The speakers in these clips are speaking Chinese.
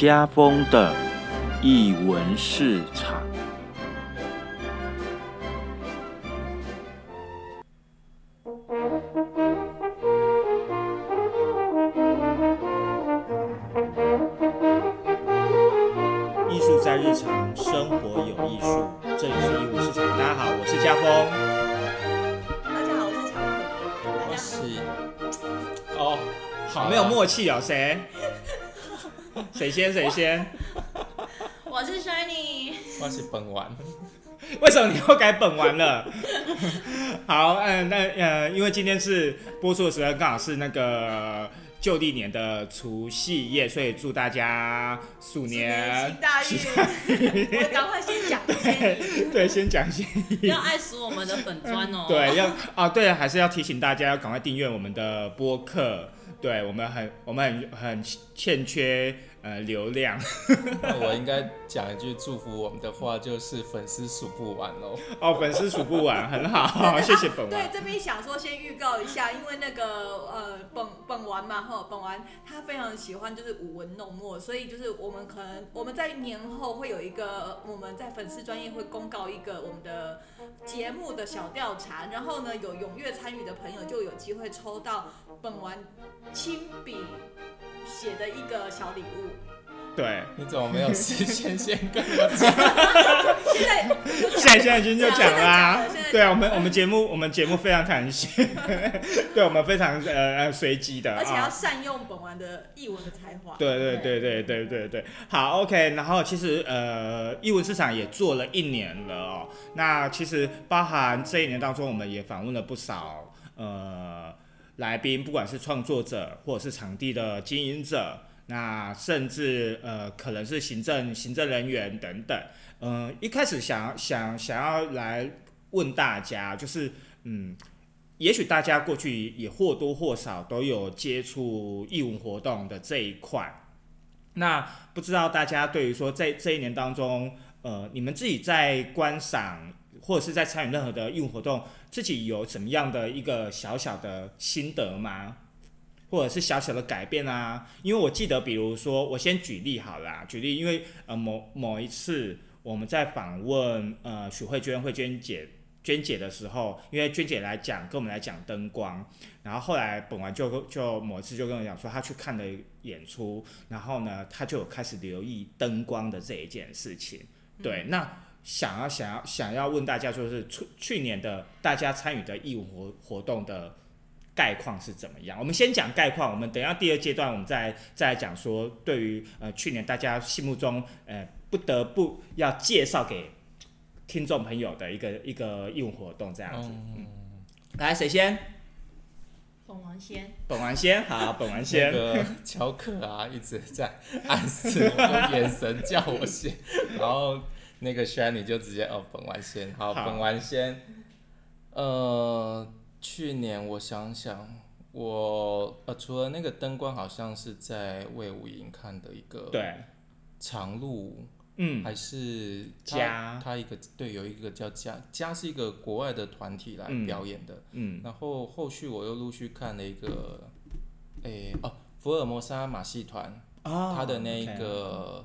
家风的译文市场。艺术在日常生活有艺术，这里是艺文市场。大家好，我是家风。大家好，我是我是哦，好没有默契啊，谁？谁先？谁先？我是 Shiny。我是本丸，为什么你又改本丸了？好，嗯，那呃，因为今天是播出的时候刚好是那个旧历年的除夕夜，所以祝大家鼠年行大运，我赶快先讲先，对，先讲先。要爱死我们的粉砖哦。对，要啊，对，还是要提醒大家要赶快订阅我们的播客。对我们很，我们很很欠缺呃流量。那我应该讲一句祝福我们的话，就是粉丝数不完喽。哦，粉丝数不完，很好，谢谢本对王。这边想说先预告一下，因为那个呃本本丸嘛哈，本丸他非常喜欢就是舞文弄墨，所以就是我们可能我们在年后会有一个我们在粉丝专业会公告一个我们的节目的小调查，然后呢有踊跃参与的朋友就有机会抽到本丸亲笔写的一个小礼物。对，你怎么没有事先先跟我讲？现在就现在现在已经就讲啦、对啊，我们我们节目我们节目非常弹性，对我们非常呃呃随机的而且要啊。善用本丸的译文的才华。对对对对对对对，好 OK。然后其实呃，译文市场也做了一年了哦。那其实包含这一年当中，我们也访问了不少呃来宾，不管是创作者或者是场地的经营者，那甚至呃可能是行政行政人员等等。嗯、一开始想想想要来问大家，就是嗯。也许大家过去也或多或少都有接触义文活动的这一块，那不知道大家对于说在这一年当中，呃，你们自己在观赏或者是在参与任何的义务活动，自己有什么样的一个小小的心得吗？或者是小小的改变啊？因为我记得，比如说，我先举例好啦，举例，因为呃某某一次我们在访问呃许慧娟慧娟姐娟姐的时候，因为娟姐来讲跟我们来讲灯光，然后后来本完就就某一次就跟我讲说，她去看了演出，然后呢，她就有开始留意灯光的这一件事情。对，那想要想要想要问大家，就是去去年的大家参与的义务活活动的概况是怎么样？我们先讲概况，我们等一下第二阶段我们再再来讲说，对于呃去年大家心目中呃不得不要介绍给听众朋友的一个一个义务活动这样子。嗯，来，谁先？本王先，本王先，好，本丸那先。个乔克啊，一直在暗示我，用眼神叫我先，然后那个 Shiny 就直接哦，本丸先，好，好。本丸先。呃，去年我想想，我呃除了那个灯光，好像是在魏武营看的一个对，长路嗯，还是他家他一个对有一个叫家家是一个国外的团体来嗯表演的，嗯，然后后续我又陆续看了一个，诶、哦，福尔摩沙马戏团，哦他的那 OK 个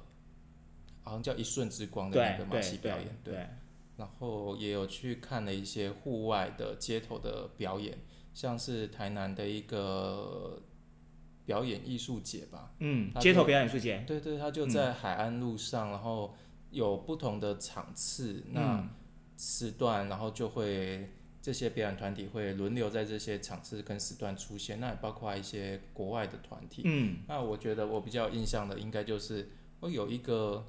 好像叫一瞬之光的那个马戏表演，对，然后也有去看了一些户外的街头的表演，像是台南的一个表演艺术节吧，嗯，街头表演艺术节，对对，它就在海岸路上，然后有不同的场次，那嗯时段，然后就会这些表演团体会轮流在这些场次跟时段出现，那也包括一些国外的团体。嗯。那我觉得我比较有印象的，应该就是我有一个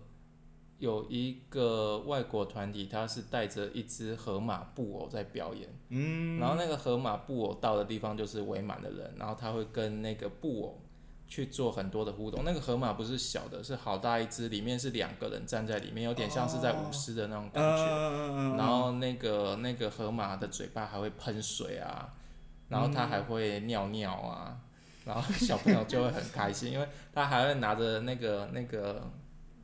有一个外国团体，他是带着一只河马布偶在表演，嗯，然后那个河马布偶到的地方就是围满的人，然后他会跟那个布偶去做很多的互动。那个河马不是小的，是好大一只，里面是两个人站在里面，有点像是在舞狮的那种感觉。嗯然后那个那个河马的嘴巴还会喷水啊，然后它还会尿尿啊，然后小朋友就会很开心，因为他还会拿着那个那个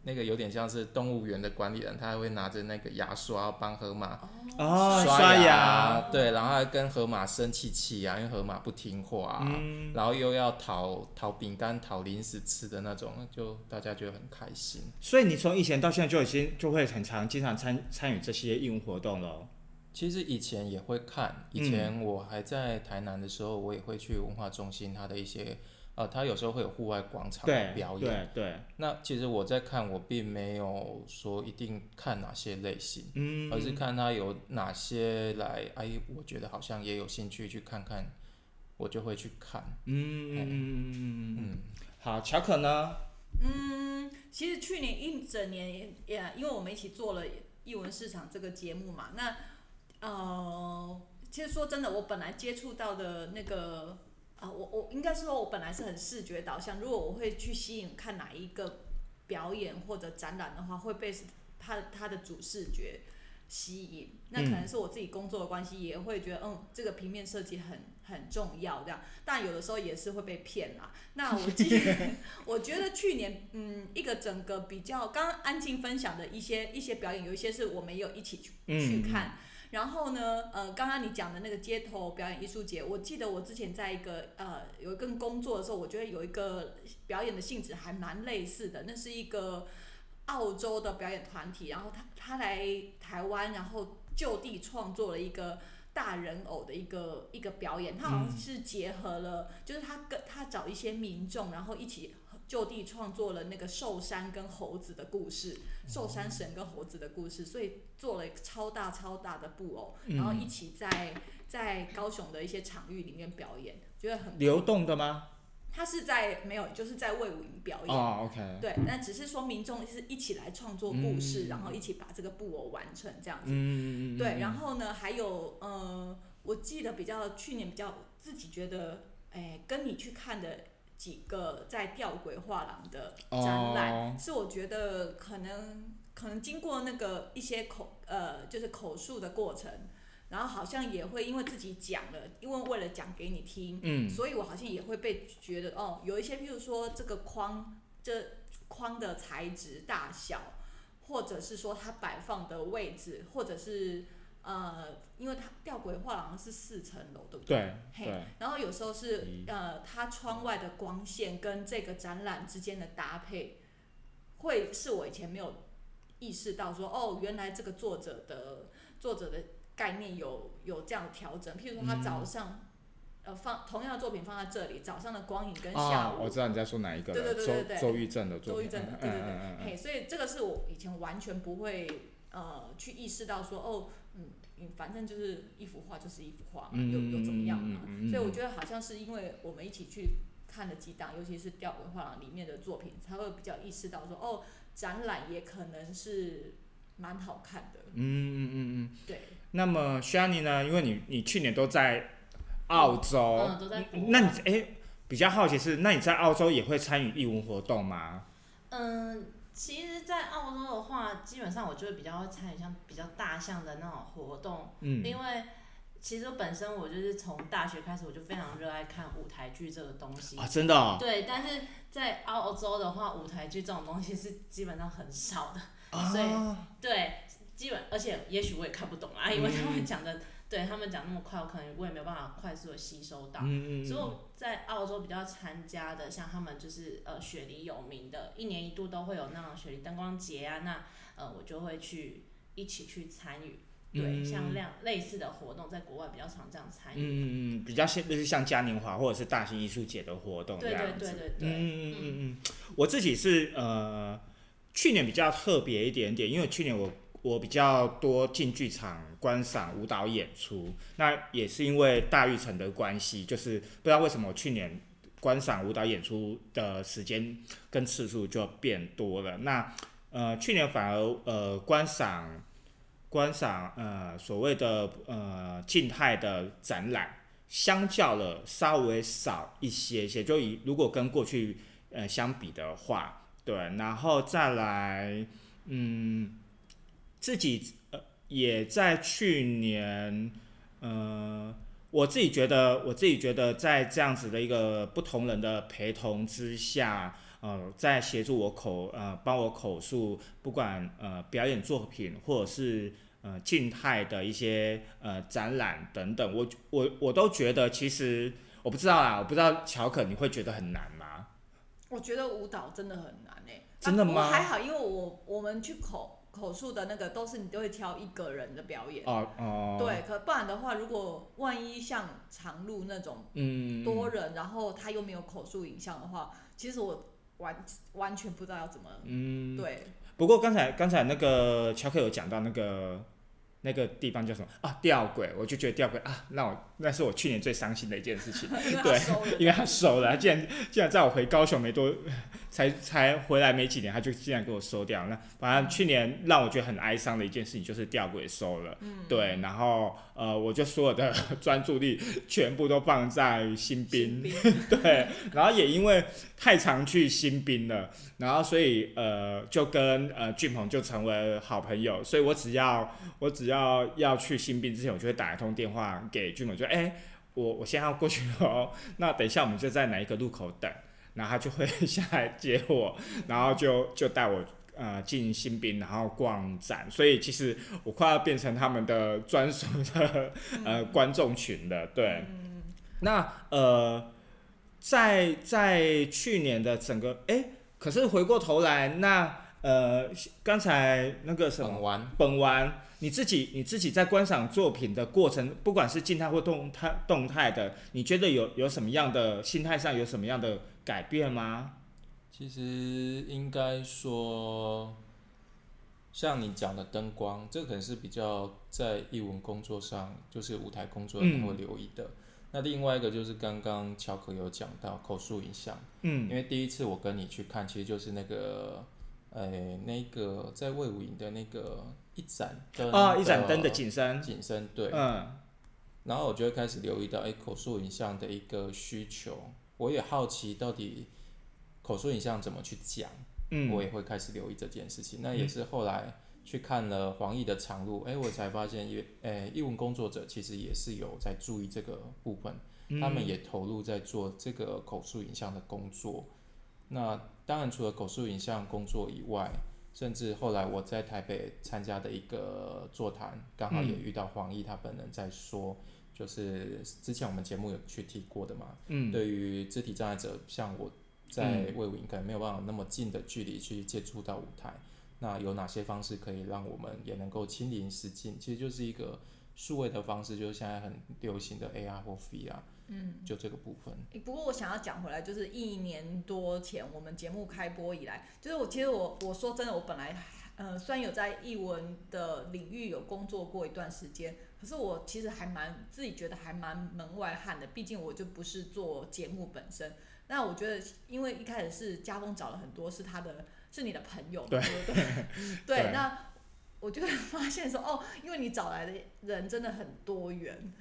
那个有点像是动物园的管理人，他还会拿着那个牙刷帮河马哦，刷刷牙，对，然后还跟河马生气气啊，因为河马不听话啊，嗯然后又要讨讨饼干、讨零食吃的那种，就大家觉得很开心。所以你从以前到现在就已经就会很常经常参参与这些义务活动了哦。其实以前也会看，以前我还在台南的时候，我也会去文化中心它的一些，呃，它有时候会有户外广场的表演。对对，那其实我在看，我并没有说一定看哪些类型，嗯，而是看他有哪些来，哎，我觉得好像也有兴趣去看看，我就会去看。嗯嗯嗯嗯嗯嗯，好，乔可呢？嗯，其实去年一整年也也，因为我们一起做了译文市场这个节目嘛，那呃，其实说真的，我本来接触到的那个啊、我我应该说，我本来是很视觉导向，如果我会去吸引看哪一个表演或者展览的话，会被他他的主视觉吸引。那可能是我自己工作的关系，也会觉得嗯，这个平面设计很很重要这样。但有的时候也是会被骗啦。那我记得，我觉得去年嗯，一个整个比较，刚刚安静分享的一些一些表演，有一些是我们也有一起去去看。然后呢，呃，刚刚你讲的那个街头表演艺术节，我记得我之前在一个呃有一个工作的时候，我觉得有一个表演的性质还蛮类似的，那是一个澳洲的表演团体，然后他他来台湾，然后就地创作了一个大人偶的一个一个表演，他好像是结合了，就是他跟他找一些民众，然后一起就地创作了那个寿山跟猴子的故事，寿山神跟猴子的故事，所以做了一个超大超大的布偶，然后一起在在高雄的一些场域里面表演，觉得很流动的吗？他是在没有，就是在魏武营表演。对，那只是说民众是一起来创作故事，然后一起把这个布偶完成这样子。嗯嗯嗯，对，然后呢，还有呃，我记得比较去年比较自己觉得，哎，跟你去看的几个在吊轨画廊的展览，哦是我觉得可能可能经过那个一些口呃，就是口述的过程。然后好像也会因为自己讲了，因为为了讲给你听，嗯所以我好像也会被觉得哦，有一些譬如说这个框，这框的材质大小，或者是说它摆放的位置，或者是呃，因为它吊轨画廊是四层楼，对不对？对嘿对，然后有时候是嗯。呃，它窗外的光线跟这个展览之间的搭配，会是我以前没有意识到说，哦，原来这个作者的作者的概念有有这样调整。譬如说，他嗯早上、呃放同样的作品放在这里，早上的光影跟下啊，午我知道你在说哪一个了，对对对对对周周玉正的作品，周玉正的，嗯对对对，嗯嗯嗯。嘿，所以这个是我以前完全不会呃去意识到说，哦，反正就是一幅画就是一幅画嘛，嗯有有怎么样嘛？所以我觉得好像是因为我们一起去看了几档，尤其是吊文画廊里面的作品，才会比较意识到说，哦，展览也可能是蛮好看的，嗯嗯嗯嗯。对。那么 Shani 呢？因为你你去年都在澳洲，嗯都在国那你哎、比较好奇是，那你在澳洲也会参与义文活动吗？嗯，其实，在澳洲的话，基本上我就会比较会参与像比较大项的那种活动，嗯，因为其实本身我就是从大学开始，我就非常热爱看舞台剧这个东西。啊，真的、哦，对，但是在澳洲的话，舞台剧这种东西是基本上很少的，啊所以对，基本而且也许我也看不懂啊，因为他们讲的，对他们讲那么快，我可能我也没有办法快速的吸收到。嗯嗯嗯，所以我在澳洲比较参加的，像他们就是呃雪梨有名的，一年一度都会有那种雪梨灯光节啊，那呃我就会去一起去参与。对，嗯像那样类似的活动，在国外比较常这样参与。嗯嗯嗯，比较像就是像嘉年华或者是大型艺术节的活动这对对样子。对对对，嗯嗯嗯嗯，我自己是呃，去年比较特别一点点，因为去年我我比较多进剧场观赏舞蹈演出，那也是因为大育城的关系，就是不知道为什么我去年观赏舞蹈演出的时间跟次数就变多了。那呃，去年反而呃观赏观赏呃所谓的呃静态的展览。相较了稍微少一些些，就以如果跟过去呃相比的话，对，然后再来，嗯，自己呃也在去年呃我自己觉得，我自己觉得，在这样子的一个不同人的陪同之下，呃，在协助我口呃帮我口述，不管呃表演作品或者是呃静态的一些呃展览等等，我我我都觉得其实我不知道啦，我不知道乔可你会觉得很难吗？我觉得舞蹈真的很难诶、真的吗啊还好，因为我我们去口口述的那个都是你都会挑一个人的表演。哦哦，，对，可不然的话，如果万一像长路那种嗯，多人，然后他又没有口述影像的话，其实我完完全不知道要怎么。嗯，对，不过刚才刚才那个乔克有讲到那个那个地方叫什么？啊？吊轨，我就觉得吊轨啊，那我那是我去年最伤心的一件事情，对。因为他收了，他竟然竟然在我回高雄没多才才回来没几年，他就竟然给我收掉。那反正去年让我觉得很哀伤的一件事情就是吊轨收了，嗯。对，然后呃，我就所有的专注力全部都放在新兵，兵。对，然后也因为太常去新兵了，然后所以呃就跟呃俊鹏就成为好朋友，所以我只要我只要要要去新兵之前，我就会打一通电话给俊鹏，就哎、我我现在要过去了哦，那等一下我们就在哪一个路口等，然后他就会下来接我，然后就就带我。呃，进新兵，然后逛展，所以其实我快要变成他们的专属的 呃观众群了。对，那呃，在在去年的整个哎、可是回过头来，那呃，刚才那个什么。本丸，你自己你自己在观赏作品的过程，不管是静态或动态动态的，你觉得有有什么样的心态上有什么样的改变吗？其实应该说，像你讲的灯光，这可能是比较在艺文工作上，就是舞台工作人嗯会留意的。那另外一个就是刚刚乔可有讲到口述影像，嗯因为第一次我跟你去看，其实就是那个，呃，那个在魏武营的那个一盏灯啊，一盏灯的景深，景深，对，嗯。然后我就会开始留意到，哎，口述影像的一个需求，我也好奇到底口述影像怎么去讲，嗯，我也会开始留意这件事情。那也是后来去看了黄奕的长路，哎，我才发现也，哎，译文工作者其实也是有在注意这个部分，嗯。他们也投入在做这个口述影像的工作。那当然，除了口述影像工作以外，甚至后来我在台北参加的一个座谈，刚好也遇到黄奕他本人在说，就是之前我们节目有去提过的嘛，嗯对于肢体障碍者，像我在魏武营可能没有办法那么近的距离去接触到舞台，那有哪些方式可以让我们也能够亲临实境？其实就是一个数位的方式，就是现在很流行的 AR 或 VR，嗯，就这个部分。诶不过我想要讲回来，就是一年多前我们节目开播以来，就是我其实我我说真的，我本来呃虽然有在译文的领域有工作过一段时间，可是我其实还蛮自己觉得还蛮门外汉的，毕竟我就不是做节目本身。那我觉得，因为一开始是家峰找了很多是他的是你的朋友嘛，对对不对？对对，那我就会发现说，哦，因为你找来的人真的很多元，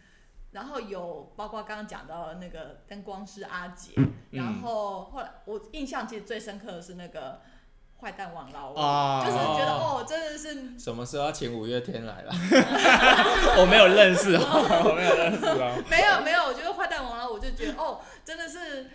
然后有包括刚刚讲到的那个灯光师阿杰，嗯然后后来我印象其实最深刻的是那个坏蛋王老五，啊就是觉得哦，真的是什么时候要请五月天来了？我没有认识哦，我没有认识哦。没有没有，我觉得坏蛋王老五就觉得哦，真的是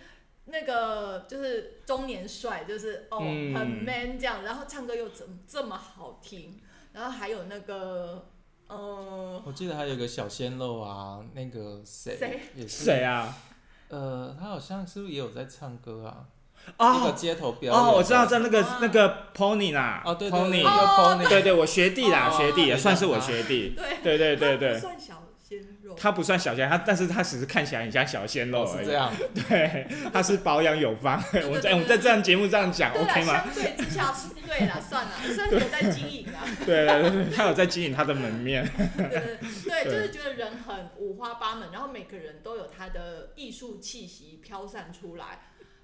那个就是中年帅，就是哦、嗯很 man 这样，然后唱歌又怎么这么好听，然后还有那个呃我记得还有一个小鲜肉啊，那个谁谁？也是。谁？啊？呃，他好像是不是也有在唱歌啊？那个哦街头表演哦，我知道，在那个啊。那个 Pony 啦哦，对对对，，Pony，对。对，我学弟啦，哦学弟，也算是我学弟。对。对对对对，算小他不算小鲜，他但是他只是看起来很像小鲜肉而已。哦是这样，对，他是保养有方。我们在我们在这样节目这样讲，，OK 吗？相对之下是对啦，算了，虽然有在经营啊，对对对对，他有在经营他的门面。对对对，对就是觉得人很五花八门，然后每个人都有他的艺术气息飘散出来。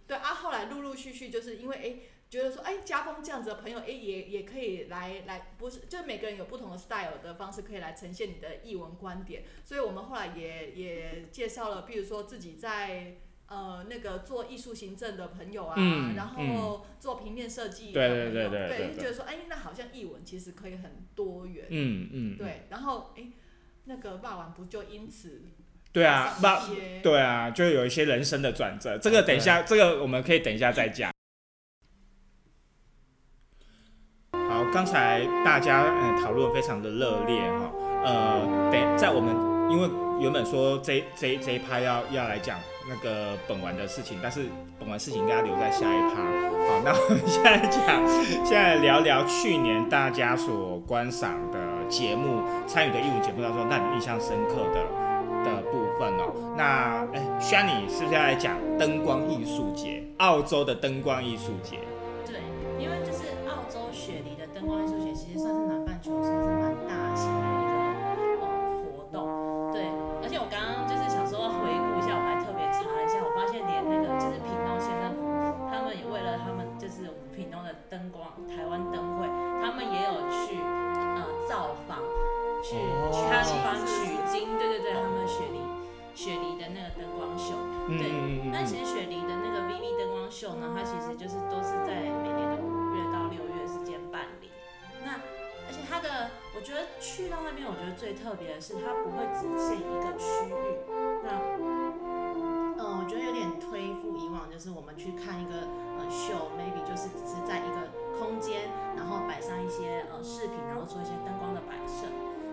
对啊，后来陆陆续续就是因为哎，觉得说哎，家风这样子的朋友哎，也也可以来来，不是，就是每个人有不同的 style 的方式可以来呈现你的译文观点。所以我们后来也也介绍了，比如说自己在。呃，那个做艺术行政的朋友啊，嗯然后做平面设计的朋友，对对对对就觉得说，哎，那好像译文其实可以很多元，嗯嗯，对，然后哎，那个霸王不就因此对啊，那，些对啊，就有一些人生的转折，这个等一下，这个我们可以等一下再讲。好，刚才大家嗯讨论非常的热烈哈，呃，等在我们因为原本说这这这一趴要要来讲那个本丸的事情，但是本丸事情应该留在下一趴。好，那我们现在讲，现在聊聊去年大家所观赏的节目、参与的艺文节目当中，让你印象深刻的的部分哦。那哎 s h a n y 是不是要来讲灯光艺术节？澳洲的灯光艺术节？是它不会只限一个区域。那嗯，我觉得有点推复以往，就是我们去看一个呃秀，maybe 就是只是在一个空间，然后摆上一些呃饰品，然后做一些灯光的摆设。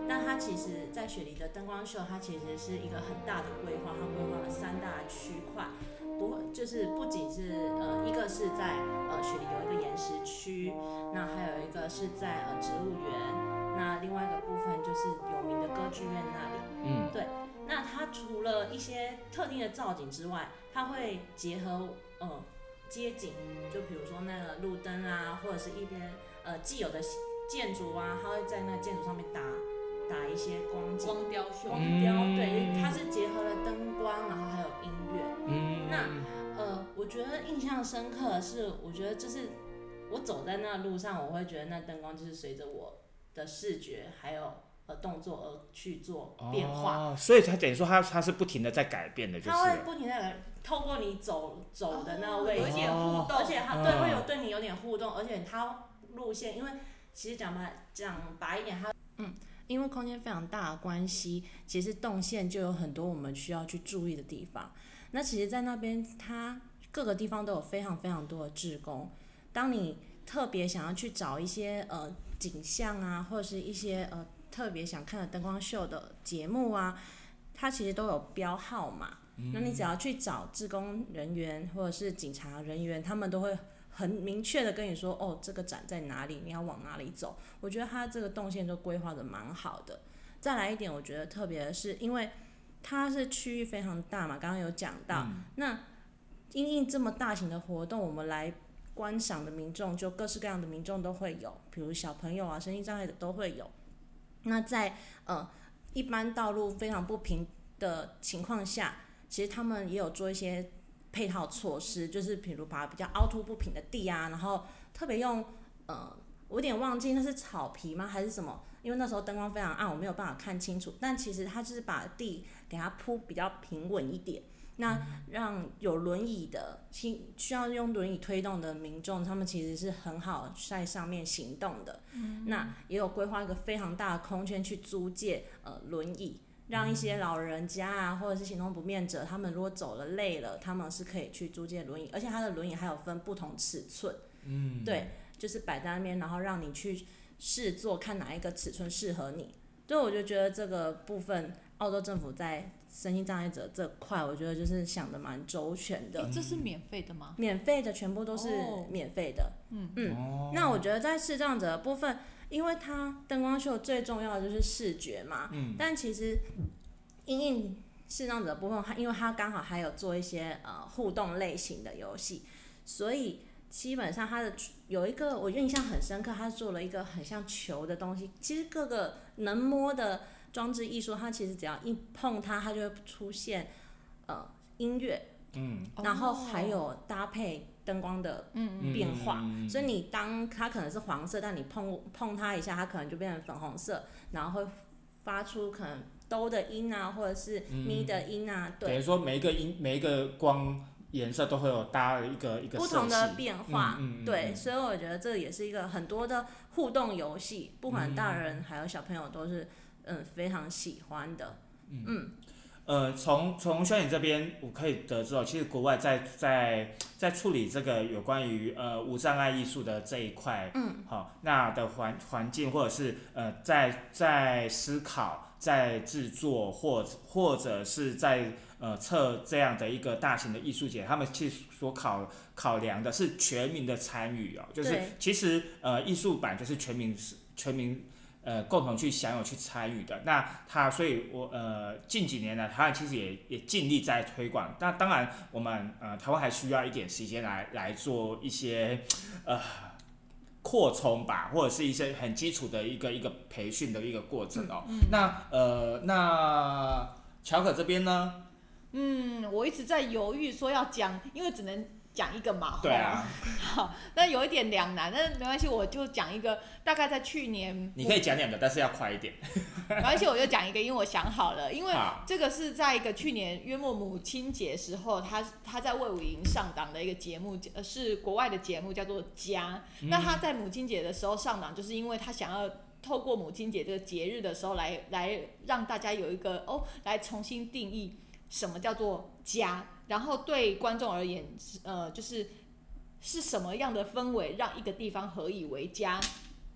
但它其实，在雪梨的灯光秀，它其实是一个很大的规划，它规划了三大区块，不就是不仅是呃一个是在呃雪梨有一个岩石区，那还有一个是在呃植物园，那另外一个部分就是有名歌剧院那里。嗯对那它除了一些特定的造景之外，它会结合呃街景，就比如说那个路灯啊，或者是一边呃既有的建筑啊，它会在那个建筑上面打打一些光景。光雕秀，光嗯雕，对，它是结合了灯光，然后还有音乐。嗯那呃，我觉得印象深刻的是，我觉得就是我走在那路上，我会觉得那灯光就是随着我的视觉还有呃动作而去做变化。哦，所以它等于说它它是不停的在改变的，就是。它会不停的透过你走走的那位。置，有点互动，而且它嗯。对会有对你有点互动，而且它路线，因为其实讲白讲白一点，它嗯，因为空间非常大的关系，其实动线就有很多我们需要去注意的地方。那其实，在那边它各个地方都有非常非常多的志工，当你特别想要去找一些呃景象啊，或者是一些呃特别想看的灯光秀的节目啊，它其实都有标号码。那你只要去找志工人员或者是警察人员，他们都会很明确的跟你说，哦，这个展在哪里，你要往哪里走。我觉得它这个动线都规划的蛮好的。再来一点，我觉得特别的是，因为它是区域非常大嘛，刚刚有讲到，那因应这么大型的活动，我们来观赏的民众，就各式各样的民众都会有，比如小朋友啊、身心障碍的都会有。那在呃一般道路非常不平的情况下，其实他们也有做一些配套措施，就是比如把比较凹凸不平的地啊，然后特别用呃，我有点忘记那是草皮吗还是什么？因为那时候灯光非常暗，我没有办法看清楚。但其实它就是把地给它铺比较平稳一点，那让有轮椅的、需需要用轮椅推动的民众，他们其实是很好在上面行动的。那也有规划一个非常大的空间去租借呃轮椅。让一些老人家啊，或者是行动不便者，他们如果走了累了，他们是可以去租借轮椅，而且它的轮椅还有分不同尺寸，嗯，对，就是摆在那边，然后让你去试坐，看哪一个尺寸适合你。所以，我就觉得这个部分，澳洲政府在身心障碍者这块，我觉得就是想的蛮周全的。这是免费的吗？免费的全部都是哦免费的。嗯哦那我觉得在视障者的部分，因为它灯光秀最重要的就是视觉嘛，嗯但其实因应视障者的部分，它因为它刚好还有做一些呃互动类型的游戏，所以基本上它的有一个我印象很深刻，它做了一个很像球的东西，其实各个能摸的装置艺术，它其实只要一碰它，它就会出现呃音乐，嗯。然后还有搭配灯光的嗯。变化，嗯。所以你当它可能是黄色，但你碰碰它一下，它可能就变成粉红色，然后会发出可能哆的音啊，或者是咪的音啊，对，等于说每一个音每一个光颜色都会有搭一个一个不同的变化，嗯嗯嗯对，嗯所以我觉得这也是一个很多的互动游戏，不管大人还有小朋友都是嗯非常喜欢的，嗯。呃，从从轩颖这边我可以得知哦，其实国外在在在处理这个有关于呃无障碍艺术的这一块，嗯，好、那的环环境或者是呃在在思考、在制作或或者是在呃测这样的一个大型的艺术节，他们其实所考考量的是全民的参与哦，就是其实呃艺术版就是全民全民呃共同去享有去参与的。那他所以我呃近几年呢，台湾其实也也尽力在推广。那当然我们呃台湾还需要一点时间来来做一些呃。扩充吧，或者是一些很基础的一个一个培训的一个过程哦。那呃，那乔可这边呢？嗯，我一直在犹豫说要讲，因为只能讲一个嘛。对啊，好，那有一点两难，但是没关系，我就讲一个，大概在去年，你可以讲两个，但是要快一点。没关系，我就讲一个，因为我想好了，因为这个是在一个去年约莫母亲节时候，他他在魏武营上档的一个节目，呃，是国外的节目，叫做《家》。那他在母亲节的时候上档，就是因为他想要。透过母亲节这个节日的时候来，来让大家有一个哦，来重新定义什么叫做家，然后对观众而言，呃，就是是什么样的氛围让一个地方何以为家？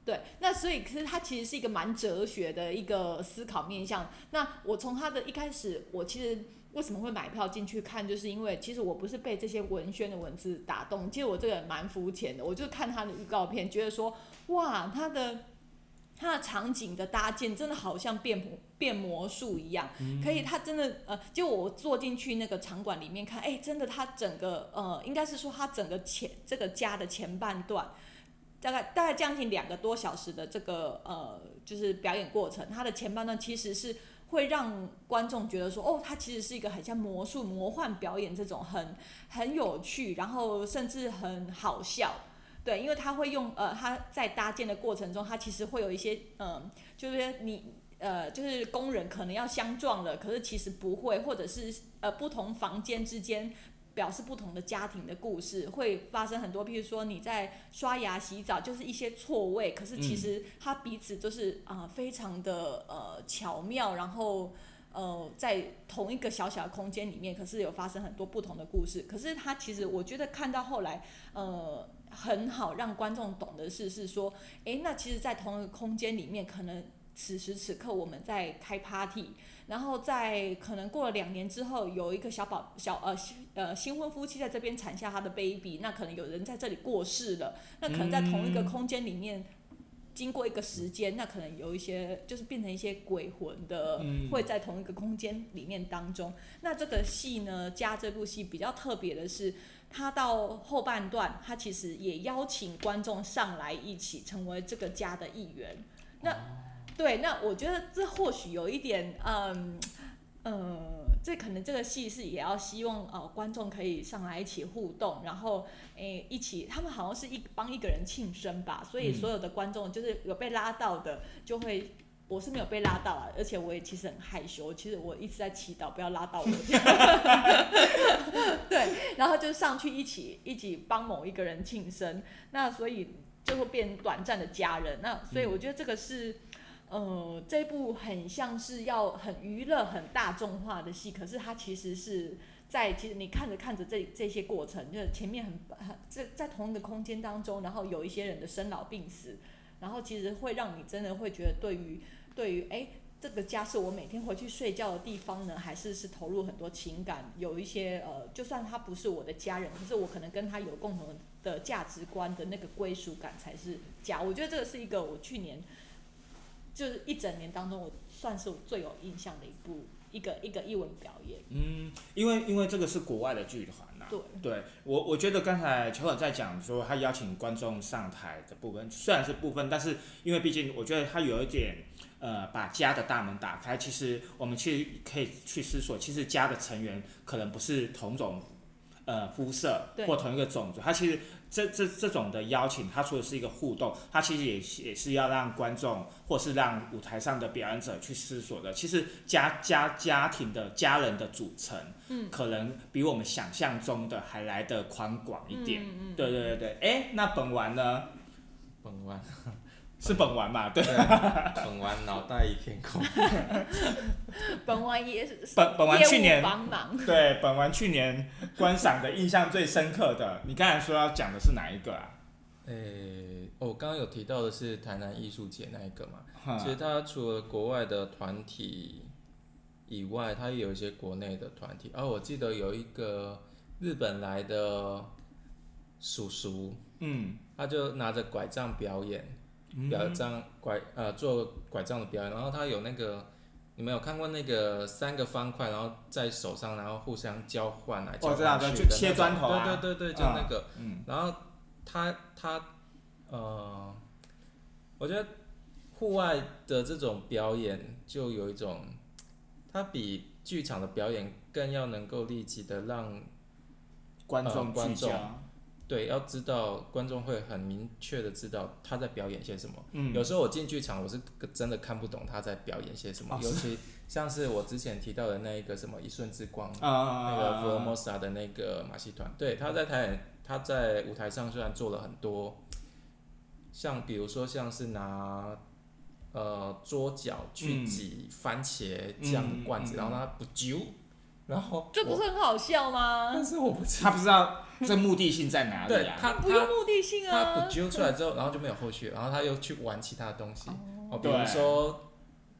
对，那所以其实它其实是一个蛮哲学的一个思考面向。那我从它的一开始，我其实为什么会买票进去看，就是因为其实我不是被这些文宣的文字打动，其实我这个人蛮肤浅的，我就看它的预告片，觉得说哇，它的。它的场景的搭建真的好像变魔变魔术一样，可以，它真的呃，就我坐进去那个场馆里面看，哎，真的，它整个呃，应该是说它整个前这个家的前半段，大概大概将近两个多小时的这个呃，就是表演过程，它的前半段其实是会让观众觉得说，哦，它其实是一个很像魔术、魔幻表演这种很很有趣，然后甚至很好笑。对，因为他会用呃，他在搭建的过程中，他其实会有一些嗯、就是你呃，就是工人可能要相撞了，可是其实不会，或者是呃不同房间之间表示不同的家庭的故事，会发生很多，譬如说你在刷牙、洗澡，就是一些错位，可是其实他彼此都是啊、呃非常的呃巧妙，然后。呃，在同一个小小的空间里面，可是有发生很多不同的故事。可是他其实，我觉得看到后来，呃，很好让观众懂的是，是说，诶，那其实，在同一个空间里面，可能此时此刻我们在开 party，然后在可能过了两年之后，有一个小宝小呃新呃新婚夫妻在这边产下他的 baby，那可能有人在这里过世了，那可能在同一个空间里面。经过一个时间，那可能有一些就是变成一些鬼魂的，嗯会在同一个空间里面当中。那这个戏呢，加这部戏比较特别的是，它到后半段，他其实也邀请观众上来一起成为这个家的一员。那、对，那我觉得这或许有一点，嗯，呃，这可能这个戏是也要希望呃观众可以上来一起互动，然后诶一起，他们好像是一帮一个人庆生吧，所以嗯所有的观众就是有被拉到的就会。我是没有被拉到啊，而且我也其实很害羞，其实我一直在祈祷不要拉到我。对，然后就上去一起一起帮某一个人庆生，那所以就会变短暂的家人。那所以我觉得这个是，呃，这部很像是要很娱乐、很大众化的戏，可是它其实是在其实你看着看着这这些过程，就是前面很很在在同一个空间当中，然后有一些人的生老病死，然后其实会让你真的会觉得对于对于哎。这个家是我每天回去睡觉的地方呢，还是是投入很多情感？有一些呃，就算他不是我的家人，可是我可能跟他有共同的价值观的那个归属感才是家。我觉得这个是一个我去年就是一整年当中，我算是我最有印象的一部一个一个译文表演。嗯，因为因为这个是国外的剧团呐、对，对我，我觉得刚才乔尔在讲说他邀请观众上台的部分，虽然是部分，但是因为毕竟我觉得他有一点呃把家的大门打开。其实我们其实可以去思索，其实家的成员可能不是同种呃肤色或同一个种族，它其实这这这种的邀请，它除了是一个互动，它其实也是也是要让观众或是让舞台上的表演者去思索的。其实家家家庭的家人的组成。嗯，可能比我们想象中的还来得宽广一点。嗯嗯对对对对，哎，那本丸呢？本丸是本丸嘛？对，对，本丸脑袋一片空。本丸也是本本丸去年帮忙，对本丸去年观赏的印象最深刻的，你刚才说要讲的是哪一个啊？诶、哦我刚刚有提到的是台南艺术节那一个嘛，哈其实它除了国外的团体以外，它也有一些国内的团体。哦，我记得有一个日本来的叔叔，嗯，他就拿着拐杖表演，嗯表杖拐呃做拐杖的表演，然后他有那个。你们有看过那个三个方块，然后在手上，然后互相交换来交换去对就切砖头啊。对对对对，就那个。嗯。然后他他呃，我觉得户外的这种表演就有一种，它比剧场的表演更要能够立即的让观众呃观众对要知道观众会很明确的知道他在表演些什么。嗯，有时候我进剧场，我是真的看不懂他在表演些什么，哦尤其像是我之前提到的那一个什么一瞬之光，啊那个 m o s a 的那个马戏团，对，他在台他在舞台上虽然做了很多，像比如说像是拿呃桌角去嗯。挤番茄酱的罐子，然后让它不揪，然后这不是很好笑吗？但是我不知他不知道这目的性在哪里啊？对他不用目的性他啊他。揪出来之后，然后就没有后续，然后他又去玩其他的东西，哦，比如对说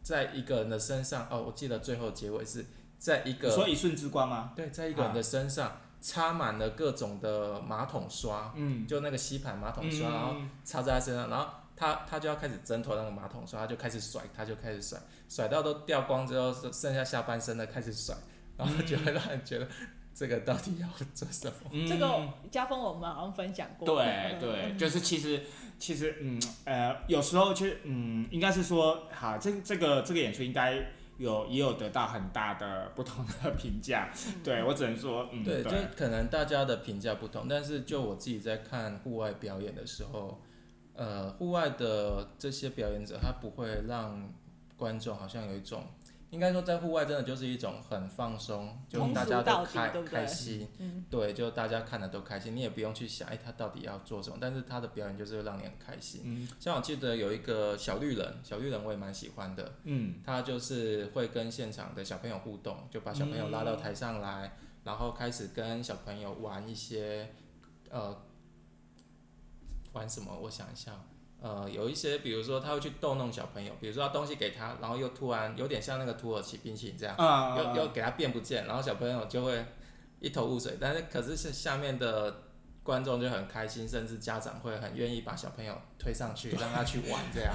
在一个人的身上，哦，我记得最后结尾是在一你个说一瞬之光吗？对，在一个人的身上插满了各种的马桶刷，嗯，就那个吸盘马桶刷，然后嗯插在他身上，然后他他就要开始挣脱那个马桶刷，他就开始甩，他就开始甩，甩到都掉光之后，剩剩下下半身的开始甩，然后就会让人觉得这个到底要做什么？嗯这个家峰我们好像分享过。对嗯对，就是其实其实嗯呃，有时候其实嗯，应该是说，好，这这个这个演出应该有也有得到很大的不同的评价。对我只能说，嗯，对，对就可能大家的评价不同，但是就我自己在看户外表演的时候，呃，户外的这些表演者，他不会让观众好像有一种，应该说在户外真的就是一种很放松，就大家都开开心，嗯对，就大家看的都开心，你也不用去想，哎，他到底要做什么，但是他的表演就是会让你很开心。嗯像我记得有一个小绿人，小绿人我也蛮喜欢的，嗯他就是会跟现场的小朋友互动，就把小朋友拉到台上来，然后开始跟小朋友玩一些，呃，玩什么？我想一下，呃，有一些，比如说他会去逗弄小朋友，比如说他东西给他，然后又突然有点像那个土耳其冰淇淋这样，啊，又又给他变不见，然后小朋友就会一头雾水，但是可是是下面的。观众就很开心，甚至家长会很愿意把小朋友推上去，让他去玩这样。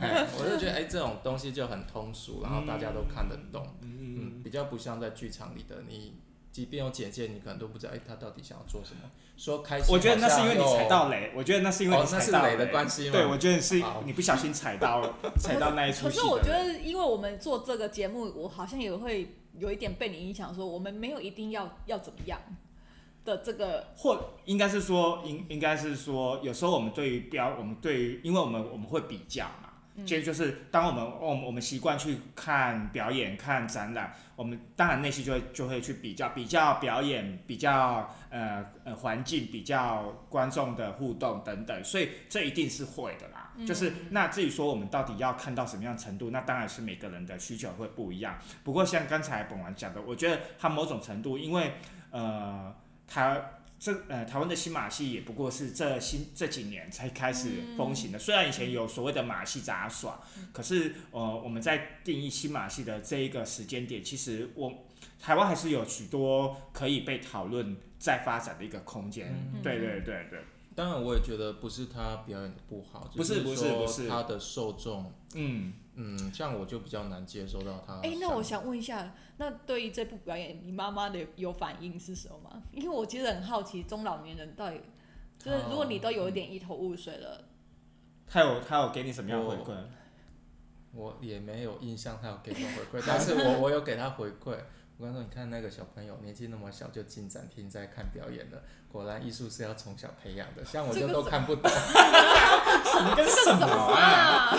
哎，我就觉得哎、这种东西就很通俗，然后大家都看得懂。嗯嗯，比较不像在剧场里的你，即便有简介，你可能都不知道，哎、他到底想要做什么。说开心，我觉得那是因为你踩到雷，我觉得那是因为哦你踩到雷的关系对，我觉得是你不小心踩到 踩到那一出可是我觉。得，因为我们做这个节目，我好像也会有一点被你影响，说我们没有一定要要怎么样的这个，或应该是说，应应该是说，有时候我们对于标，我们对于，因为我们我们会比较嘛，其实就是当我们我们我们习惯去看表演、看展览，我们当然内心就会就会去比较，比较表演，比较呃呃环境，比较观众的互动等等，所以这一定是会的啦。就是那至于说我们到底要看到什么样程度，那当然是每个人的需求会不一样。不过像刚才本王讲的，我觉得他某种程度，因为呃台这呃台湾的新马戏也不过是这新这几年才开始风行的。虽然以前有所谓的马戏杂耍，可是呃我们在定义新马戏的这一个时间点，其实我台湾还是有许多可以被讨论再发展的一个空间。嗯对对对对，当然，我也觉得不是他表演的不好，不是不是不是他的受众，嗯。嗯，这样我就比较难接受到他。哎、那我想问一下，那对于这部表演，你妈妈的有反应是什么吗？因为我其实很好奇，中老年人到底就是如果你都有一点一头雾水了，他有他有给你什么样的回馈？我也没有印象他有给我回馈，但是我我有给他回馈，我刚说，你看那个小朋友年纪那么小就进展厅在看表演了，果然艺术是要从小培养的，像我就都看不懂。你跟什么啊？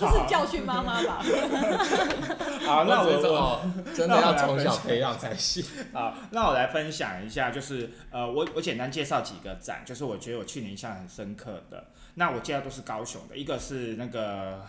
这是教训妈妈吧？好，那我我哦，真的要从小培养才行。好，那我来分享一下，就是呃，我我简单介绍几个展，就是我觉得我去年印象很深刻的。那我介绍都是高雄的，一个是那个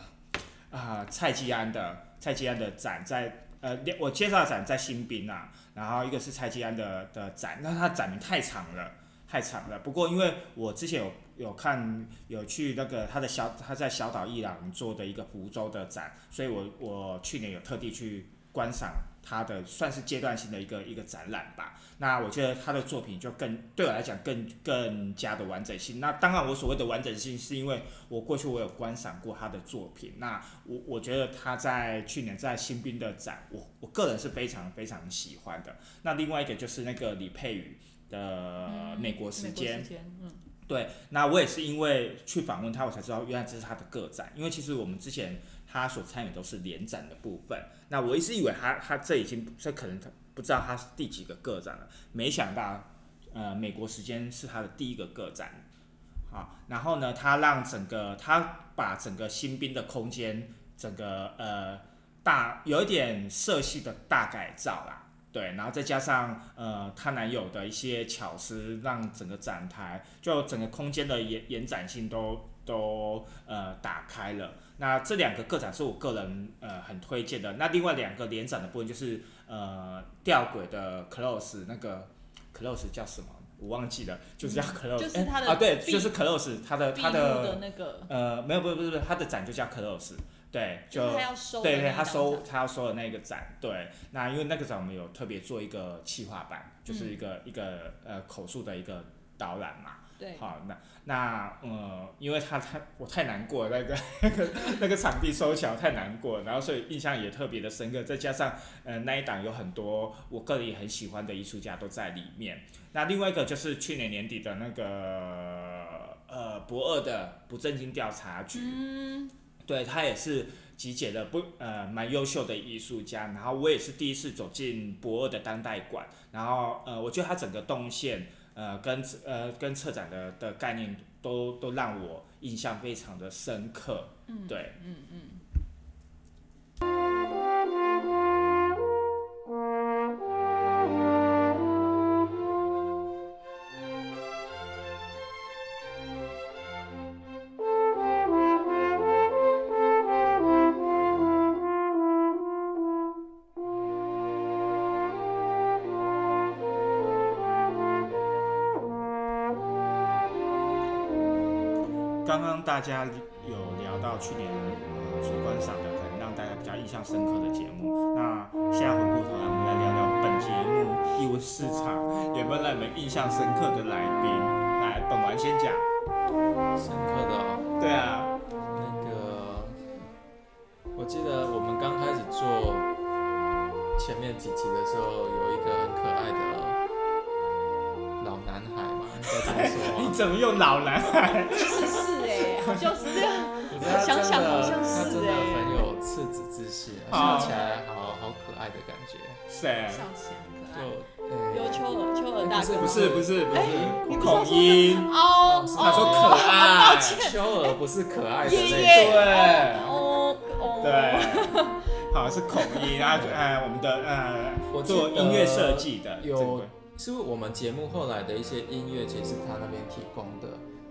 啊、蔡继安的蔡继安的展在呃，我介绍展在新兵啊，然后一个是蔡继安的的展，那他展名太长了，太长了。不过因为我之前有有看有去那个他的小他在小岛伊朗做的一个福州的展，所以我我去年有特地去观赏他的算是阶段性的一个一个展览吧。那我觉得他的作品就更对我来讲更更加的完整性。那当然我所谓的完整性是因为我过去我有观赏过他的作品，那我我觉得他在去年在新兵的展，我我个人是非常非常喜欢的。那另外一个就是那个李佩宇的美国时间，嗯，对，那我也是因为去访问他，我才知道原来这是他的个展。因为其实我们之前他所参与都是联展的部分，那我一直以为他他这已经这可能他不知道他是第几个个展了，没想到呃美国时间是他的第一个个展。好，然后呢，他让整个他把整个新兵的空间，整个呃大有一点色系的大改造啦。对，然后再加上呃，她男友的一些巧思，让整个展台就整个空间的延延展性都都呃打开了。那这两个个展是我个人呃很推荐的。那另外两个联展的部分就是呃吊轨的 close 那个 close 叫什么？我忘记了，就是叫 close，、就是它的啊对，就是 close 它的它的的那个，呃没有不是不是不是它的展就叫 close，对，就他要收对对，他收展他要收的那个展，对，那因为那个展我们有特别做一个企划版，就是一个、一个呃口述的一个导览嘛。对，好，那那呃，因为他太我太难过了，那个那个那个场地收起来我太难过了，然后所以印象也特别的深刻，再加上呃那一档有很多我个人也很喜欢的艺术家都在里面。那另外一个就是去年年底的那个呃博二的不正经调查局，嗯，对他也是集结了不呃蛮优秀的艺术家，然后我也是第一次走进博二的当代馆，然后呃我觉得他整个动线呃跟呃跟策展的的概念都都让我印象非常的深刻，嗯对，嗯嗯，刚大家有聊到去年呃所观赏的，可能让大家比较印象深刻的节目。那现在回过头来，我们来聊聊本节目艺文市场有没有让你们印象深刻的来宾？来，本丸先讲。深刻的哦，对啊，那个，我记得我们刚开始做前面几集的时候，有一个很可爱的老男孩嘛，应该怎么说 你？怎么用老男孩？好像是这样，想真的，想好像他真的是欸。很有赤子之心，笑起来好好可爱的感觉。谁？笑起来很可就爱。呃有秋儿，秋儿大哥。不是不是不是。哎你不是要口说音，哦，他说可哦爱。抱歉，秋儿不是可爱的那爷爷。种，对。哦。哦，对，好是口音，然后呃我们的呃我做音乐设计的有是不是我们节目后来的一些音乐，其实是他那边提供的。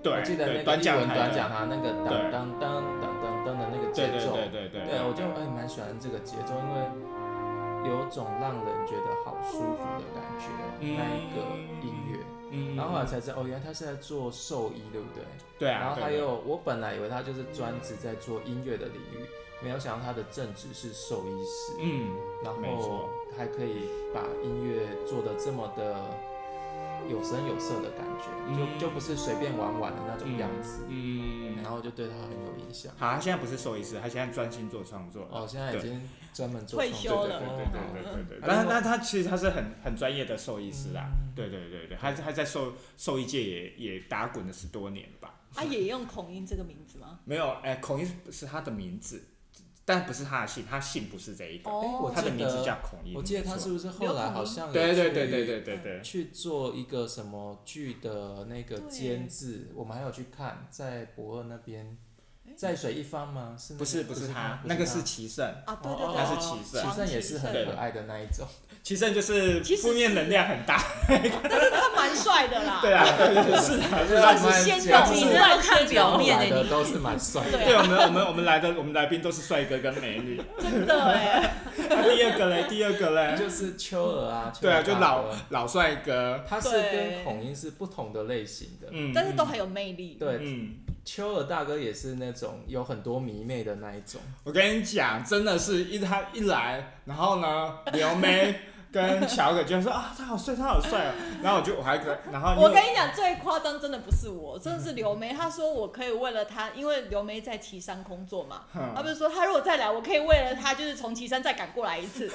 对我记得那对个英短讲短讲的，他那个当当当当当当的那个对对节奏，对对对对，我就哎蛮喜欢这个节奏，因为有种让人觉得好舒服的感觉，嗯那一个音乐。嗯然后后来才知道，哦，原来他是在做兽医，对不对？对啊，然后对还有，我本来以为他就是专职在做音乐的领域，没有想到他的正职是兽医师。嗯然后还可以把音乐做的这么的有声有色的感觉，嗯就就不是随便玩玩的那种样子，嗯，然后就对他很有影响。好，他现在不是兽医师，他现在专心做创作。哦，现在已经专门做退创作休了对对对对对对但是但他其实他是很很专业的兽医师啦嗯，对对对对，他他在兽兽医界也也打滚了十多年吧。啊，也用孔音这个名字吗？没有，哎，孔医是他的名字，但不是他的姓，他姓不是这一个，哦我他的名字记得叫孔乙。我记得他是不是后来好像有对对对去对对对对，去做一个什么剧的那个监制，我们还有去看，在博二那边，在水一方吗？是那个不是不是他，那个是齐胜，啊，对对哦对，那是齐胜其实也是很可爱的那一种。齐胜就是负面能量很大，但是他蛮帅的啦。对啊，是 的，是的算是先讲有你是要看表面的你。都是蛮帅的。对我们我们我们来的我们来宾都是帅哥跟美女。真的哎，那 第二个嘞，第二个嘞，就是秋儿啊，对啊，就老老帅哥，他是跟孔英是不同的类型的。嗯，但是都很有魅力。对，嗯，秋儿大哥也是那种有很多迷妹的那一种。我跟你讲，真的是一他一来，然后呢，撩妹跟小可就说啊，他好帅，他好帅哦，然后我就我还跟，然后我跟你讲，最夸张真的不是我，真的是刘梅。她说我可以为了她，因为刘梅在岐山工作嘛，哼她不是说她如果再来，我可以为了她，就是从岐山再赶过来一次。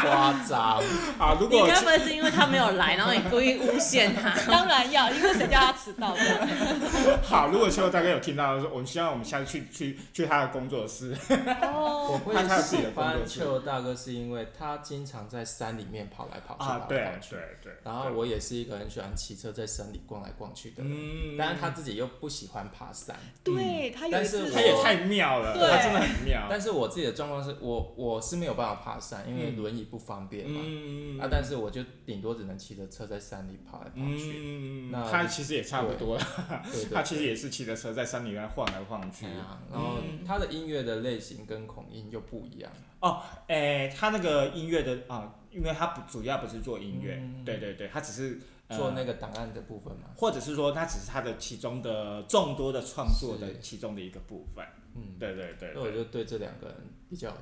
夸张，啊，如你果该不会是因为他没有来，然后你故意诬陷他？当然要，因为谁叫他迟到的？好，如果秋大哥有听到，说我们希望我们下次去去去他的工作室，哦，我会他他有自己喜的工作欢室秋儿大哥是因为他经常在山里面跑来跑去，跑，来啊对跑去。对对，然后我也是一个很喜欢骑车在山里逛来逛去的人，嗯，但是他自己又不喜欢爬山。对她有一但是他也太妙了，对他真的很妙，但是我自己的状况是我我是没有办法爬山，因为嗯轮椅不方便嘛。嗯啊，但是我就顶多只能骑着车在山里跑来跑去。嗯，那他其实也差不多了，对 对他其实也是骑着车在山里面晃来晃去。啊，然后嗯他的音乐的类型跟孔音又不一样哦。诶、他那个音乐的啊，因为他不主要不是做音乐，嗯对对对，他只是、呃做那个档案的部分嘛。或者是说他只是他的其中的众多的创作的其中的一个部分，嗯，对对对所以我，就对这两个人比较有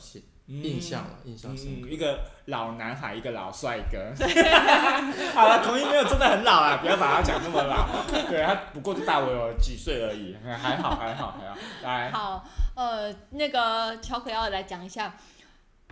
印象了，印象深刻。嗯，一个老男孩，一个老帅哥。好了，孔毅没有真的很老啊，不要把他讲那么老。对他不过就大我有几岁而已，还好还好还好。来，好，呃，那个乔可要来讲一下。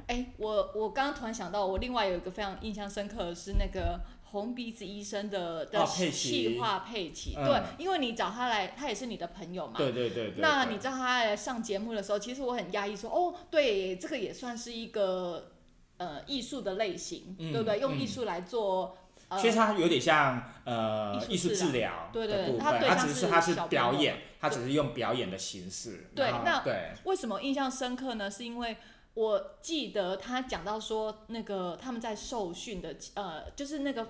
哎，我我刚刚突然想到，我另外有一个非常印象深刻的是那个红鼻子医生的的气化佩奇，嗯对，因为你找他来，他也是你的朋友嘛。对对对对。对那你知道他来上节目的时候，其实我很压抑，说哦，对，这个也算是一个呃艺术的类型，嗯对不对？用嗯艺术来做。呃其实它有点像呃艺术治治疗对对的部分，它它对像是只是它是小表演，它只是用表演的形式。对那对，为什么印象深刻呢？是因为我记得他讲到说，那个他们在受训的，呃，就是那个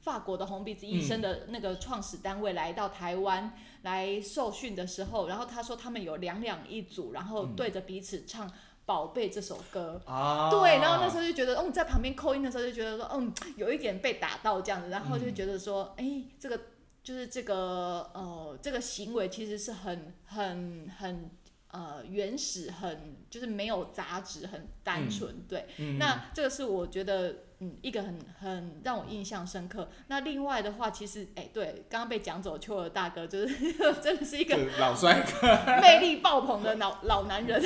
法国的红鼻子医生的那个创始单位来到台湾来受训的时候，然后他说他们有两两一组，然后对着彼此唱《宝贝》这首歌。啊，对，然后那时候就觉得，嗯，在旁边扣音的时候就觉得说，嗯，有一点被打到这样子，然后就觉得说，哎、这个就是这个呃，这个行为其实是很很很呃原始，很就是没有杂质，很单纯，对。嗯那这个是我觉得，嗯，一个很很让我印象深刻。那另外的话，其实，哎、对，刚刚被讲走秋儿大哥，就是 真的是一个老帅哥，魅力爆棚的老老男人。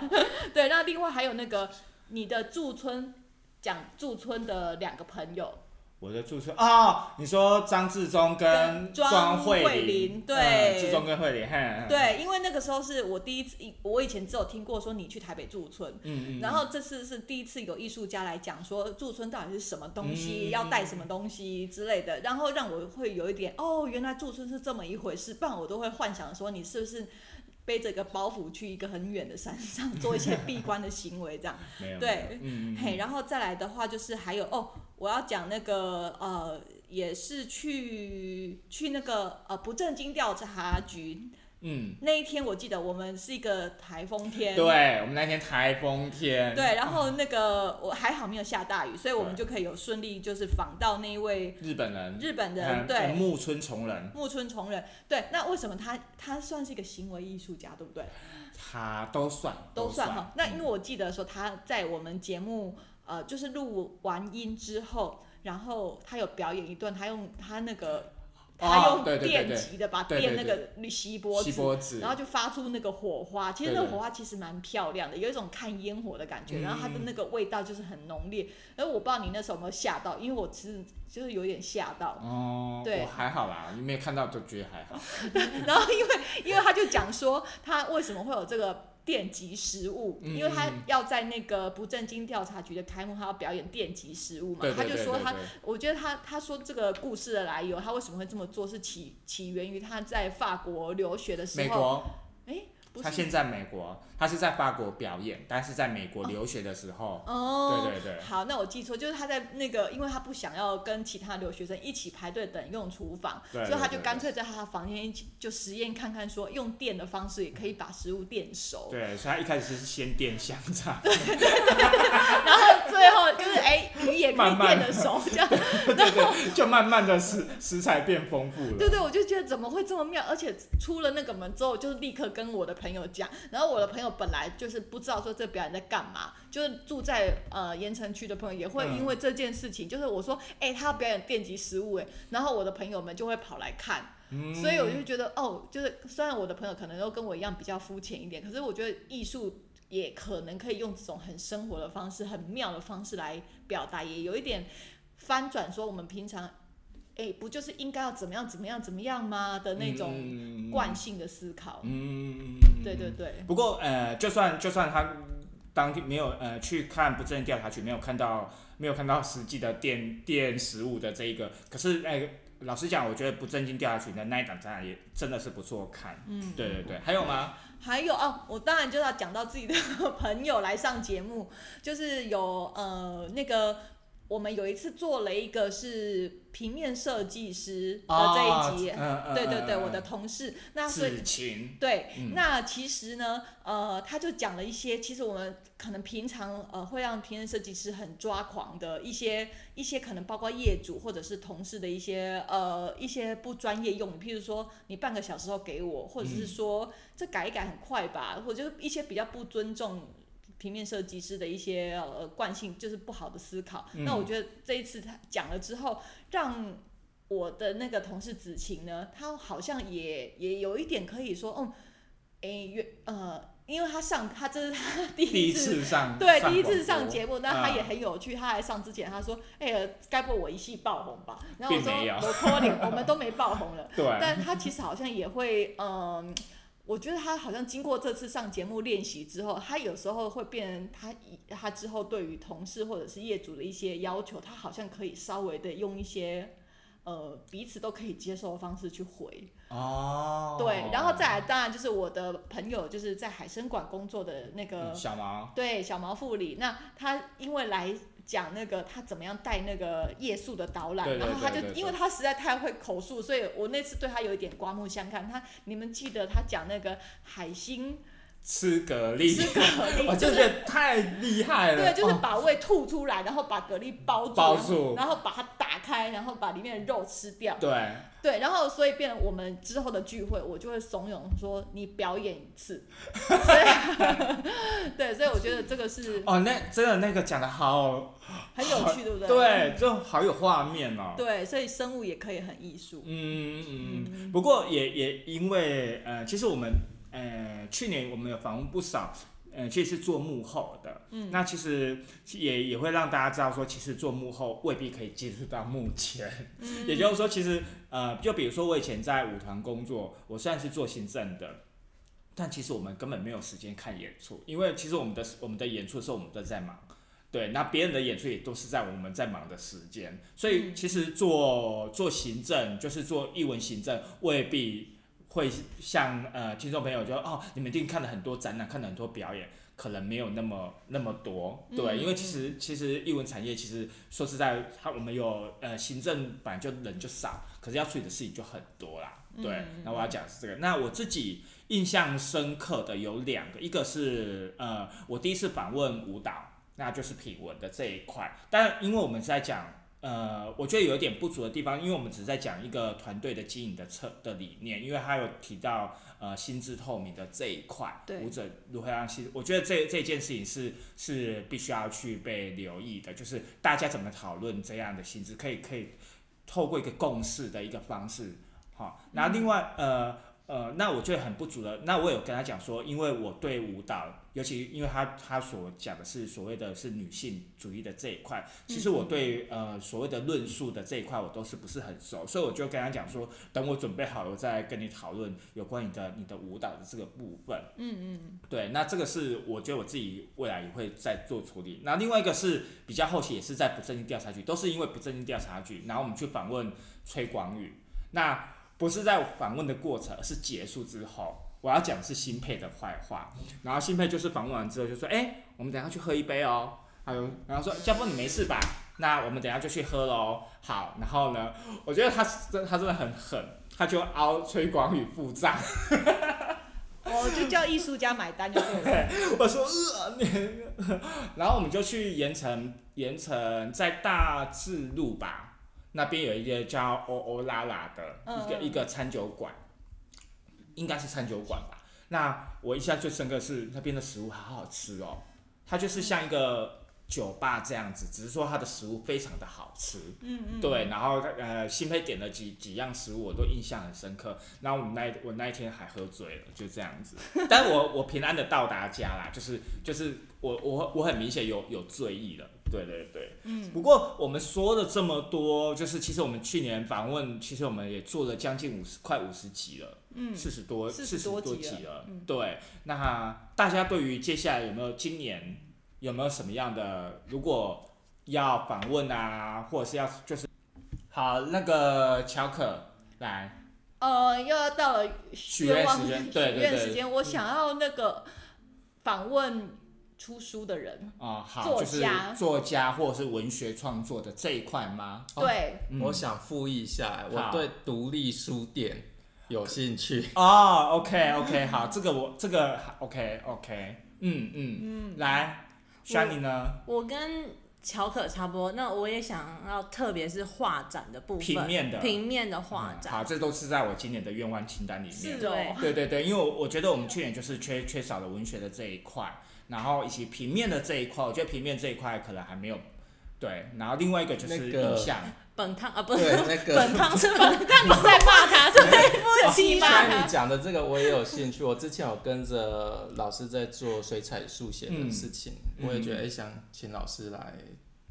对，那另外还有那个你的驻村讲驻村的两个朋友，我的驻村啊，你说张志忠跟跟庄庄慧慧玲，对嗯志忠跟慧玲，嘿，对，因为那个时候是我第一次，我以前只有听过说你去台北驻村。嗯嗯，然后这次是第一次有艺术家来讲说驻村到底是什么东西，嗯要带什么东西之类的，然后让我会有一点哦，原来驻村是这么一回事，不然我都会幻想说你是不是背着一个包袱去一个很远的山上做一些 闭关的行为这样。对嘿，然后再来的话就是还有哦，我要讲那个呃，也是去去那个呃不正经调查局。嗯，那一天，我记得我们是一个台风天，对，我们那天台风天，对，然后那个我还好没有下大雨，所以我们就可以有顺利就是访到那一位日本人，日本嗯人，对。木村崇人，木村崇人，对，那为什么他他算是一个行为艺术家，对不对？他都算都算哈。那因为嗯我记得说他在我们节目呃，就是录完音之后，然后他有表演一段，他用他那个他用电极的把电那个锡箔纸，锡箔纸，然后就发出那个火花，其实那火花其实蛮漂亮的，有一种看烟火的感觉，嗯然后它的那个味道就是很浓烈。而我不知道你那时候有没有吓到，因为我其实就是有点吓到。哦，对我还好啦，你没有看到就觉得还好，然后因为因为他就讲说他为什么会有这个电击食物，嗯因为他要在那个不正经调查局的开幕，他要表演电击食物嘛，对对他就说他我觉得他他说这个故事的来由，他为什么会这么做，是起起源于他在法国留学的时候。美国，哎，他现在美国，他是在法国表演，但是在美国留学的时候，哦，对对对好，那我记错，就是他在那个，因为他不想要跟其他留学生一起排队等用厨房，对所以他就干脆在他的房间一起就实验看看，说用电的方式也可以把食物电熟。对，所以他一开始是先电香肠，对对对然后最后就是哎，鱼也可以电的熟，这样。对对，就慢慢的食食材变丰富了。对对，我就觉得怎么会这么妙？而且出了那个门之后，就是立刻跟我的朋友讲，然后我的朋友本来就是不知道说这表演在干嘛，就是住在呃盐城区的朋友也会嗯因为这件事情，就是我说哎、他要表演电击食物哎，然后我的朋友们就会跑来看。嗯所以我就觉得，哦，就是虽然我的朋友可能都跟我一样比较肤浅一点，可是我觉得艺术也可能可以用这种很生活的方式、很妙的方式来表达，也有一点翻转说我们平常，哎，不就是应该要怎么样、怎么样、怎么样吗？的那种种惯性的思考？嗯，对对对，不过呃，就算就算他当天没有呃去看不正调查局，没有看到没有看到实际的电电食物的这一个，可是哎、老实讲，我觉得不正经调查局的那一档展览也真的是不错看。嗯，对对对，还有吗？还有哦，我当然就要讲到自己的朋友来上节目，就是有呃那个我们有一次做了一个是平面设计师的这一集，对对对，嗯我的同事，那所以子晴，对，嗯。那其实呢，呃，他就讲了一些，其实我们可能平常呃会让平面设计师很抓狂的一些一些可能包括业主或者是同事的一些呃一些不专业用语，譬如说你半个小时后给我，或者是说这改一改很快吧，或者就是一些比较不尊重。平面设计师的一些呃惯性就是不好的思考，嗯那我觉得这一次他讲了之后，让我的那个同事子晴呢，他好像也也有一点可以说，嗯，诶，原呃，因为他上他这是他第第一一次。上对，第一次上节目，那他嗯也很有趣。他来上之前，他说：“哎、呀，该不会我一系爆红吧？”然后我说：“并没有我拖脸，我们都没爆红了。” 对，但他其实好像也会，嗯，我觉得他好像经过这次上节目练习之后，他有时候会变，他以他之后对于同事或者是业主的一些要求，他好像可以稍微的用一些。呃，彼此都可以接受的方式去回，哦，对，然后再来，当然就是我的朋友，就是在海参馆工作的那个嗯小毛，对，小毛副理，那他因为来讲那个他怎么样带那个夜宿的导览，对对然后他就因为他实在太会口述，所以我那次对他有一点刮目相看。他你们记得他讲那个海星吃蛤蜊，吃蛤蜊，我就就是觉得太厉害了，对，就是哦把胃吐出来，然后把蛤蜊包住，包住然后把它打开，然后把里面的肉吃掉。对，对，然后所以变成我们之后的聚会，我就会怂恿说你表演一次。对，所以我觉得这个是哦，那真的那个讲的好，很有趣，对不对？对，就好有画面哦。对，所以生物也可以很艺术。嗯嗯嗯，不过也也因为呃，其实我们呃去年我们有访问不少。呃，其实是做幕后的，嗯，那其实也也会让大家知道说，其实做幕后未必可以接触到幕前，嗯。也就是说，其实呃，就比如说我以前在舞团工作，我虽然是做行政的，但其实我们根本没有时间看演出，因为其实我们的我们的演出的时候我们都在忙，对，那别人的演出也都是在我们在忙的时间，所以其实做做行政就是做艺文行政，未必会像呃听众朋友就哦，你们一定看了很多展览，看了很多表演。可能没有那么那么多，对，嗯因为其实其实艺文产业其实说实在，它我们有呃行政本来就人就少，可是要处理的事情就很多啦，对。嗯那我要讲是这个，那我自己印象深刻的有两个，一个是呃我第一次访问舞蹈，那就是品文的这一块，但因为我们是在讲。呃，我觉得有一点不足的地方，因为我们只是在讲一个团队的经营的策的理念，因为他有提到呃薪资透明的这一块，对舞者如何让薪，我觉得这这件事情是是必须要去被留意的，就是大家怎么讨论这样的薪资，可以可以透过一个共识的一个方式，好，然后另外呃呃，那我就很不足了。那我有跟他讲说，因为我对舞蹈，尤其因为他他所讲的是所谓的是女性主义的这一块，其实我对呃所谓的论述的这一块我都是不是很熟，所以我就跟他讲说，等我准备好了我再跟你讨论有关你的你的舞蹈的这个部分。嗯嗯，对，那这个是我觉得我自己未来也会再做处理。那另外一个是比较后期，也是在不正经调查局，都是因为不正经调查局，然后我们去访问崔广宇。那不是在访问的过程，而是结束之后，我要讲的是新配的坏话。然后新配就是访问完之后就说：“哎、我们等下去喝一杯哦。”还有，然后说：“家峰你没事吧？那我们等下就去喝喽。”好，然后呢，我觉得他真他真的很狠，他就凹崔广宇付账。我就叫艺术家买单就对了。我说呃，你，然后我们就去盐城，盐城在大智路吧，那边有一个叫欧欧拉拉的一个一个餐酒馆，应该是餐酒馆吧。那我印象最深刻是那边的食物好好吃哦，它就是像一个酒吧这样子，只是说它的食物非常的好吃。嗯嗯，对，然后呃，新飞点了几几样食物，我都印象很深刻。然后我们那一我那一天还喝醉了，就这样子。但我我平安的到达家啦，就是就是我我我很明显有有醉意了。对对对，嗯。不过我们说了这么多，就是其实我们去年访问，其实我们也做了将近五十快五十集了，嗯，四十多四十多多集集了。嗯。对，那大家对于接下来有没有今年有没有什么样的，如果要访问啊，或者是要就是好那个乔可来。呃，又要到了许愿望时间，对许愿时间，我想要那个访问出书的人，啊、好，作就是家。作家或者是文学创作的这一块吗？哦对，嗯。我想复议一下，我好。对独立书店有兴趣。哦，OK OK，好，这个我这个 OK OK，嗯嗯，嗯，来 n y 呢？我跟乔可差不多，那我也想要，特别是画展的部分，平面的。平面的画展，嗯好，这都是在我今年的愿望清单里面。是。对。哦，对对对，因为我我觉得我们去年就是缺缺少了文学的这一块，然后以及平面的这一块，我觉得平面这一块可能还没有。对，然后另外一个就是那个影像，本汤啊，不是，那个本汤是本汤，在骂他，是对不起骂像你。讲的这个我也有兴趣，我之前有跟着老师在做水彩速写的事情，嗯我也觉得想请老师来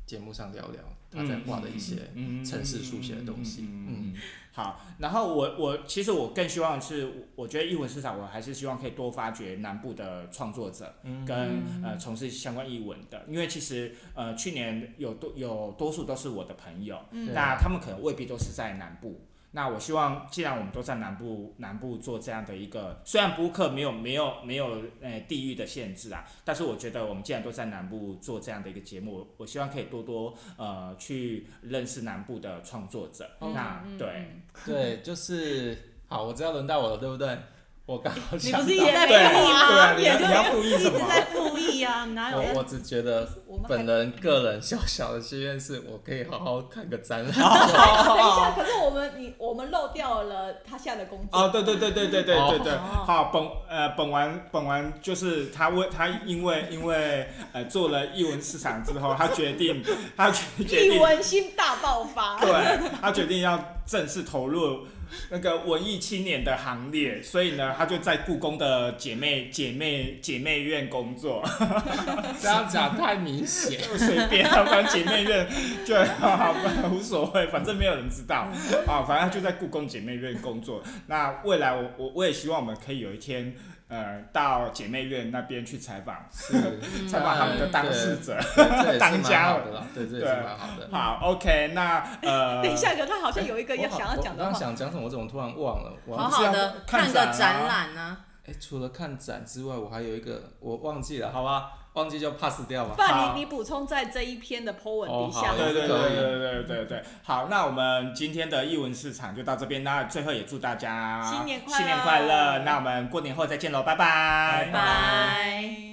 节目上聊聊他在画的一些嗯城市速写的东西。嗯嗯嗯，嗯好，然后我我其实我更希望是，我觉得译文市场我还是希望可以多发掘南部的创作者，嗯。跟呃从事相关译文的，因为其实呃去年有多有多数都是我的朋友，嗯。那他们可能未必都是在南部。那我希望，既然我们都在南部，南部做这样的一个，虽然播客没有没有没有呃地域的限制啊，但是我觉得我们既然都在南部做这样的一个节目，我希望可以多多呃去认识南部的创作者。那嗯对，嗯对，就是好，我知道轮到我了，对不对？我刚好你想到不是也在对复议吗？对啊，你你要复议什么？一直在复议啊，哪有在？我我只觉得我本人个人小小的心愿是，我可以好好看个展览。等一下，可是我们你我们漏掉了他下的工作。哦，对对对对对对对对，哦好，本呃本完本完就是他为他因为因为呃做了译文市场之后，他决定他决定译文新大爆发。对，他决定要正式投入那个文艺青年的行列，所以呢，他就在故宫的姐妹姐妹姐妹院工作，这样讲太明显。就 随便啊，反正姐妹院就好无所谓，反正没有人知道 啊，反正他就在故宫姐妹院工作。那未来我我我也希望我们可以有一天。呃，到姐妹院那边去采访，是采访他们的当事者。当家好的，对，这也是对蛮好的。好，OK，那呃，等一下，可他好像有一个要想要讲的我刚刚。想讲什么，我怎么突然忘了？我好好的看看个展览呢。哎，除了看展之外，我还有一个我忘记了，好吧，忘记就 pass 掉吧。不。然你你补充在这一篇的 po 文哦底下。好对对对对对对，好，那我们今天的译文市场就到这边，那最后也祝大家新年快乐。新年快乐，那我们过年后再见喽，拜拜。拜拜。